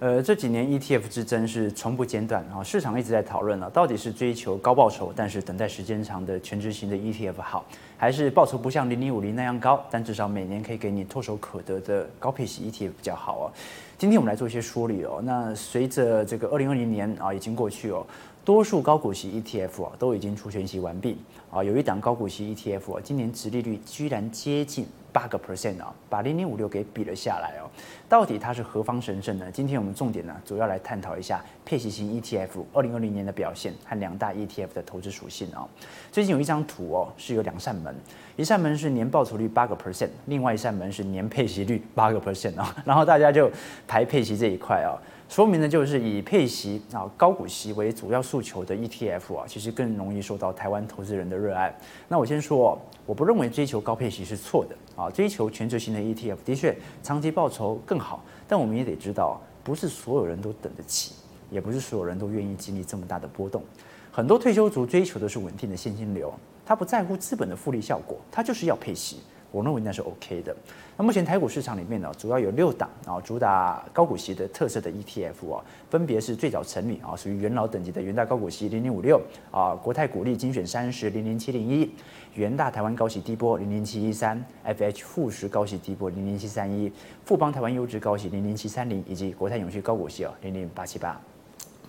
呃，这几年 ETF 之争是从不间断啊，市场一直在讨论了，到底是追求高报酬但是等待时间长的全值型的 ETF 好，还是报酬不像零零五零那样高，但至少每年可以给你唾手可得的高配息 ETF 比较好啊？今天我们来做一些梳理哦。那随着这个二零二零年啊已经过去哦，多数高股息 ETF 啊都已经除权息完毕啊，有一档高股息 ETF 啊，今年殖利率居然接近。八个 percent 啊，把零零五六给比了下来哦。到底它是何方神圣呢？今天我们重点呢，主要来探讨一下配息型 ETF 二零二零年的表现和两大 ETF 的投资属性啊。最近有一张图哦，是有两扇门，一扇门是年报酬率八个 percent，另外一扇门是年配息率八个 percent 啊。然后大家就排配息这一块啊。说明呢就是以配息啊高股息为主要诉求的 ETF 啊，其实更容易受到台湾投资人的热爱。那我先说，我不认为追求高配息是错的啊，追求全球型的 ETF 的确长期报酬更好，但我们也得知道，不是所有人都等得起，也不是所有人都愿意经历这么大的波动。很多退休族追求的是稳定的现金流，他不在乎资本的复利效果，他就是要配息。我认为那是 OK 的。那目前台股市场里面呢，主要有六档啊，主打高股息的特色的 ETF 啊，分别是最早成立啊，属于元老等级的元大高股息零零五六啊，国泰股利精选三十零零七零一，元大台湾高息低波零零七一三，FH 富时高息低波零零七三一，富邦台湾优质高息零零七三零，以及国泰永续高股息哦零零八七八。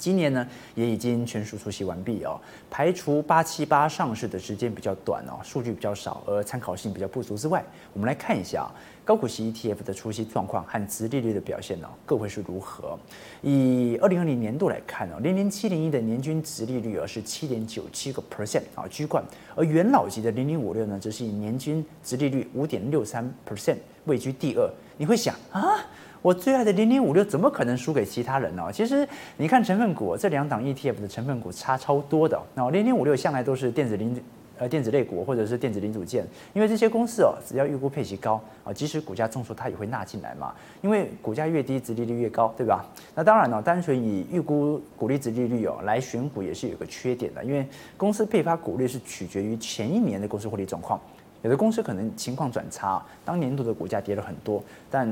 今年呢，也已经全数出席完毕哦。排除八七八上市的时间比较短哦，数据比较少，而参考性比较不足之外，我们来看一下高股息 ETF 的出席状况和殖利率的表现哦，各会是如何？以二零二零年度来看哦，零零七零一的年均殖利率是七点九七个 percent 啊，居冠。而元老级的零零五六呢，则是以年均殖利率五点六三 percent 位居第二。你会想啊？我最爱的零零五六怎么可能输给其他人呢？其实你看成分股，这两档 ETF 的成分股差超多的。那零零五六向来都是电子零呃电子类股或者是电子零组件，因为这些公司哦，只要预估配息高啊，即使股价重挫，它也会纳进来嘛。因为股价越低，殖利率越高，对吧？那当然了，单纯以预估股利殖利率哦来选股也是有个缺点的，因为公司配发股利是取决于前一年的公司获利状况，有的公司可能情况转差，当年度的股价跌了很多，但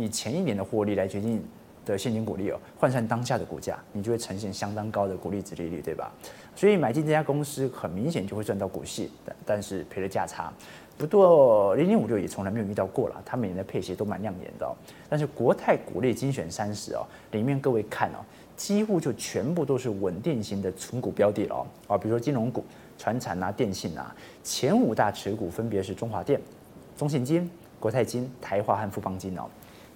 以前一年的获利来决定的现金股利哦，换算当下的股价，你就会呈现相当高的股利殖利率，对吧？所以买进这家公司很明显就会赚到股息，但但是赔了价差。不过零零五六也从来没有遇到过了，它每年的配息都蛮亮眼的哦。但是国泰股利精选三十哦，里面各位看哦，几乎就全部都是稳定型的存股标的了哦。比如说金融股、传产啊、电信啊，前五大持股分别是中华电、中信金、国泰金、台华和富邦金哦。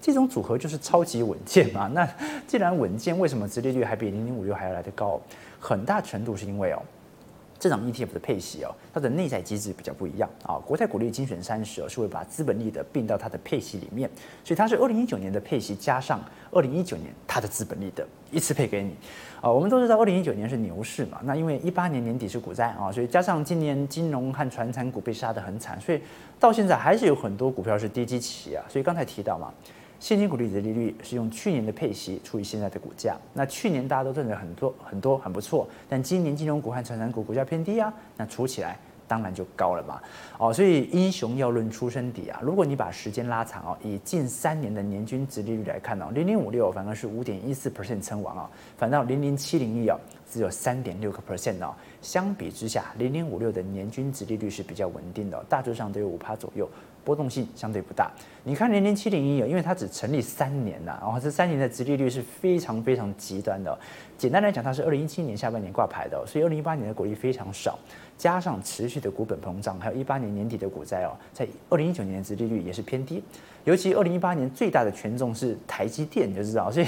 这种组合就是超级稳健嘛？那既然稳健，为什么殖利率还比零零五六还要来得高？很大程度是因为哦，这档 ETF 的配息哦，它的内在机制比较不一样啊。国泰股利精选三十哦，是会把资本利得并到它的配息里面，所以它是二零一九年的配息加上二零一九年它的资本利得一次配给你啊。我们都知道二零一九年是牛市嘛，那因为一八年年底是股灾啊，所以加上今年金融和传产股被杀得很惨，所以到现在还是有很多股票是低基期啊。所以刚才提到嘛。现金股利的利率是用去年的配息除以现在的股价。那去年大家都赚的很多很多很不错，但今年金融股和传产股股价偏低啊，那除起来当然就高了嘛。哦，所以英雄要论出生底啊。如果你把时间拉长哦，以近三年的年均值利率来看哦，零零五六反而是五点一四 percent 称王啊，反倒零零七零一啊只有三点六个 percent 哦。相比之下，零零五六的年均值利率是比较稳定的，大致上都有五趴左右。波动性相对不大。你看零零七零一啊，因为它只成立三年呐，然后这三年的殖利率是非常非常极端的。简单来讲，它是二零一七年下半年挂牌的，所以二零一八年的股利非常少，加上持续的股本膨胀，还有一八年年底的股灾哦，在二零一九年的殖利率也是偏低。尤其二零一八年最大的权重是台积电，你就知道，所以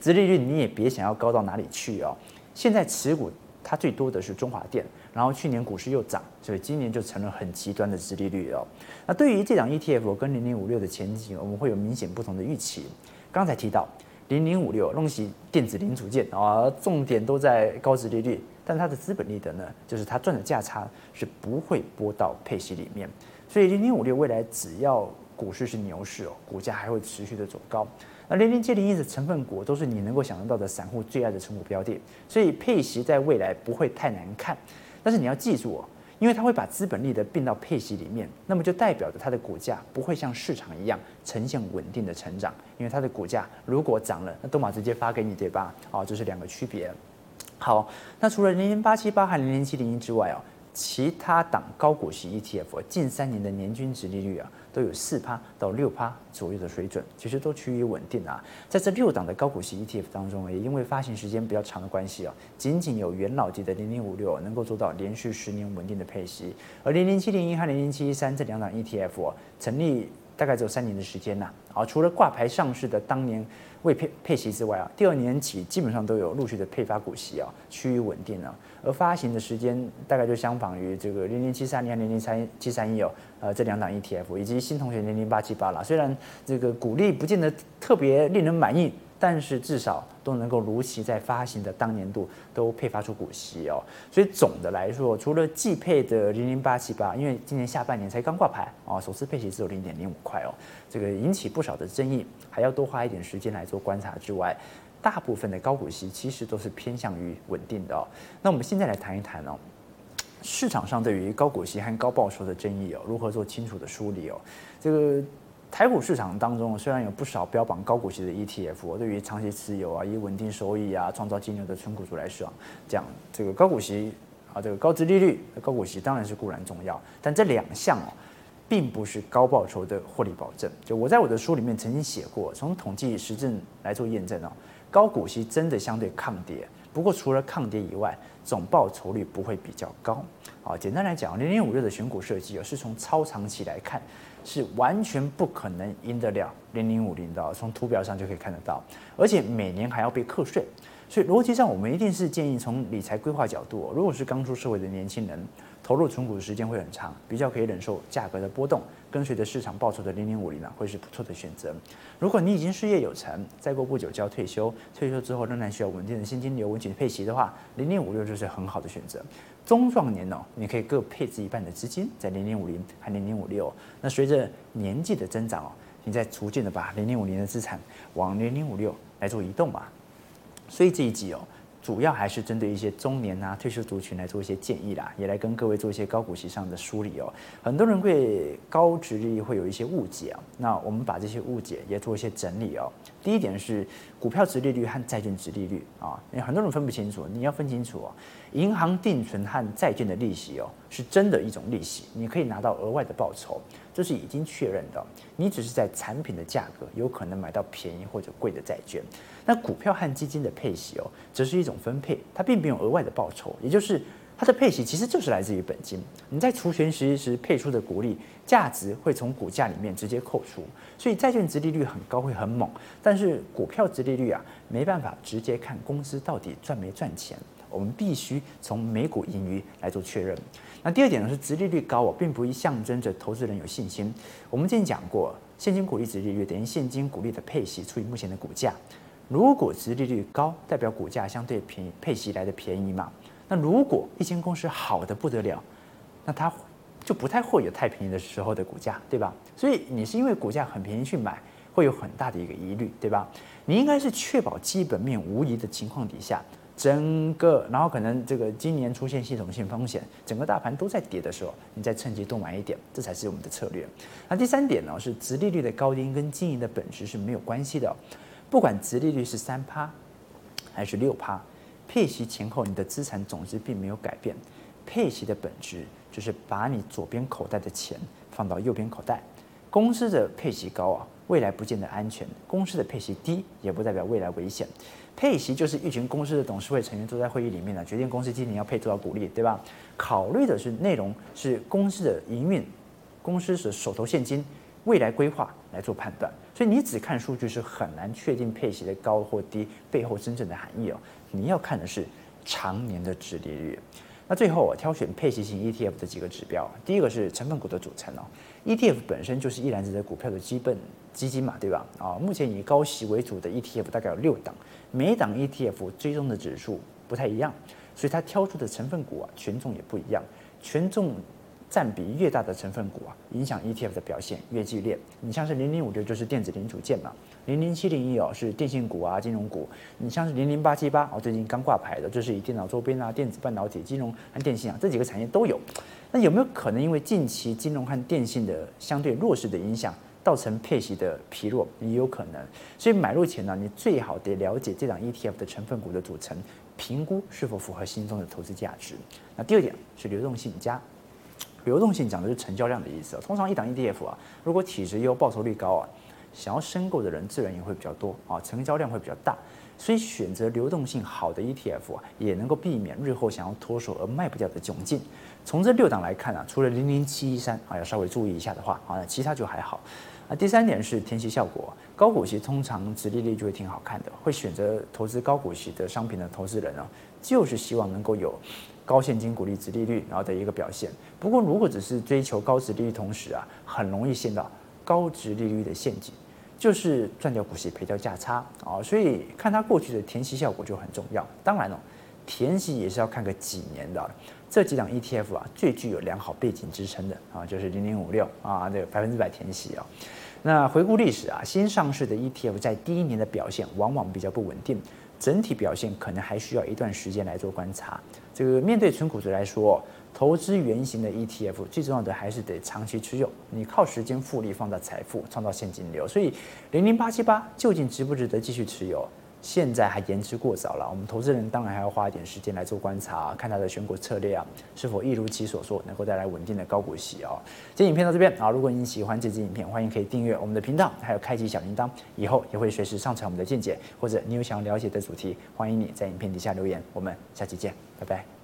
殖利率你也别想要高到哪里去哦。现在持股。它最多的是中华电，然后去年股市又涨，所以今年就成了很极端的殖利率哦。那对于这档 ETF 跟零零五六的前景，我们会有明显不同的预期。刚才提到零零五六弄起电子零组件啊，重点都在高殖利率，但它的资本利得呢，就是它赚的价差是不会拨到配息里面，所以零零五六未来只要股市是牛市哦，股价还会持续的走高。那零零七零一的成分股都是你能够想得到的散户最爱的成股标的，所以配息在未来不会太难看。但是你要记住哦，因为它会把资本利得并到配息里面，那么就代表着它的股价不会像市场一样呈现稳定的成长，因为它的股价如果涨了，那都马直接发给你，对吧？哦，这是两个区别。好，那除了零零八七八和零零七零一之外哦，其他档高股息 ETF 近三年的年均值利率啊，都有四趴到六趴左右的水准，其实都趋于稳定啊。在这六档的高股息 ETF 当中，也因为发行时间比较长的关系啊，仅仅有元老级的零零五六能够做到连续十年稳定的配息，而零零七零一和零零七一三这两档 ETF 成立大概只有三年的时间呐。啊，除了挂牌上市的当年。未配配息之外啊，第二年起基本上都有陆续的配发股息啊，趋于稳定了。而发行的时间大概就相仿于这个零零七三零零零三七三一哦，呃这两档 ETF 以及新同学零零八七八啦。虽然这个股利不见得特别令人满意。但是至少都能够如期在发行的当年度都配发出股息哦，所以总的来说，除了季配的零零八七八，因为今年下半年才刚挂牌啊，首次配息只有零点零五块哦，这个引起不少的争议，还要多花一点时间来做观察之外，大部分的高股息其实都是偏向于稳定的哦。那我们现在来谈一谈哦，市场上对于高股息和高报酬的争议哦，如何做清楚的梳理哦，这个。台股市场当中，虽然有不少标榜高股息的 ETF，对于长期持有啊、以稳定收益啊、创造金流的存股族来说，讲这个高股息啊、这个高殖利率、高股息当然是固然重要，但这两项哦，并不是高报酬的获利保证。就我在我的书里面曾经写过，从统计实证来做验证哦，高股息真的相对抗跌，不过除了抗跌以外，总报酬率不会比较高。啊，简单来讲，零零五六的选股设计是从超长期来看。是完全不可能赢得了零零五零的，从图表上就可以看得到，而且每年还要被课税，所以逻辑上我们一定是建议从理财规划角度，如果是刚出社会的年轻人，投入存股的时间会很长，比较可以忍受价格的波动，跟随着市场报酬的零零五零呢，会是不错的选择。如果你已经事业有成，再过不久就要退休，退休之后仍然需要稳定的现金流、稳健配息的话，零零五六就是很好的选择。中壮年哦，你可以各配置一半的资金在零零五零和零零五六。那随着年纪的增长哦，你再逐渐的把零零五零的资产往零零五六来做移动嘛。所以这一集哦，主要还是针对一些中年啊退休族群来做一些建议啦，也来跟各位做一些高股息上的梳理哦。很多人对高值利率会有一些误解啊，那我们把这些误解也做一些整理哦。第一点是股票值利率和债券值利率啊，因为很多人分不清楚，你要分清楚哦。银行定存和债券的利息哦，是真的一种利息，你可以拿到额外的报酬，这是已经确认的。你只是在产品的价格有可能买到便宜或者贵的债券。那股票和基金的配息哦，只是一种分配，它并没有额外的报酬，也就是它的配息其实就是来自于本金。你在除权息时配出的股利价值会从股价里面直接扣除，所以债券殖利率很高会很猛，但是股票殖利率啊没办法直接看公司到底赚没赚钱。我们必须从每股盈余来做确认。那第二点呢是，殖利率高哦，并不象征着投资人有信心。我们之前讲过，现金股利殖利率等于现金股利的配息除以目前的股价。如果殖利率高，代表股价相对便宜，配息来的便宜嘛。那如果一间公司好的不得了，那它就不太会有太便宜的时候的股价，对吧？所以你是因为股价很便宜去买，会有很大的一个疑虑，对吧？你应该是确保基本面无疑的情况底下。整个，然后可能这个今年出现系统性风险，整个大盘都在跌的时候，你再趁机多买一点，这才是我们的策略。那第三点呢，是殖利率的高低跟经营的本质是没有关系的，不管殖利率是三趴还是六趴，配息前后你的资产总值并没有改变，配息的本质就是把你左边口袋的钱放到右边口袋。公司的配息高啊，未来不见得安全；公司的配息低，也不代表未来危险。配息就是一群公司的董事会成员坐在会议里面呢，决定公司今年要配多少股利，对吧？考虑的是内容是公司的营运，公司是手头现金，未来规划来做判断。所以你只看数据是很难确定配息的高或低背后真正的含义哦。你要看的是长年的殖利率。那最后我挑选配息型 ETF 的几个指标，第一个是成分股的组成哦，ETF 本身就是一篮子的股票的基本基金嘛，对吧？啊，目前以高息为主的 ETF 大概有六档。每一档 ETF 追踪的指数不太一样，所以它挑出的成分股啊权重也不一样。权重占比越大的成分股啊，影响 ETF 的表现越剧烈。你像是零零五六就是电子零组件嘛，零零七零一哦是电信股啊金融股。你像是零零八七八哦最近刚挂牌的，就是以电脑周边啊、电子半导体、金融和电信啊这几个产业都有。那有没有可能因为近期金融和电信的相对弱势的影响，造成配息的疲弱？也有可能。所以买入前呢，你最好得了解这档 ETF 的成分股的组成，评估是否符合心中的投资价值。那第二点是流动性加。流动性讲的是成交量的意思。通常一档 ETF 啊，如果体质优、报酬率高啊，想要申购的人自然也会比较多啊，成交量会比较大。所以选择流动性好的 ETF 啊，也能够避免日后想要脱手而卖不掉的窘境。从这六档来看啊，除了零零七一三啊要稍微注意一下的话啊，其他就还好。啊，第三点是填息效果，高股息通常殖利率就会挺好看的，会选择投资高股息的商品的投资人呢，就是希望能够有。高现金股利殖利率，然后的一个表现。不过，如果只是追求高值利率，同时啊，很容易陷到高值利率的陷阱，就是赚掉股息，赔掉价差啊。所以，看它过去的填息效果就很重要。当然了，填息也是要看个几年的。这几档 ETF 啊，最具有良好背景支撑的啊，就是零零五六啊，这个百分之百填息啊。那回顾历史啊，新上市的 ETF 在第一年的表现往往比较不稳定。整体表现可能还需要一段时间来做观察。这个面对纯股值来说，投资原型的 ETF 最重要的还是得长期持有，你靠时间复利放大财富，创造现金流。所以，零零八七八究竟值不值得继续持有？现在还言之过早了，我们投资人当然还要花一点时间来做观察，看他的选股策略啊，是否一如其所说，能够带来稳定的高股息哦。这影片到这边啊，如果你喜欢这支影片，欢迎可以订阅我们的频道，还有开启小铃铛，以后也会随时上传我们的见解，或者你有想要了解的主题，欢迎你在影片底下留言。我们下期见，拜拜。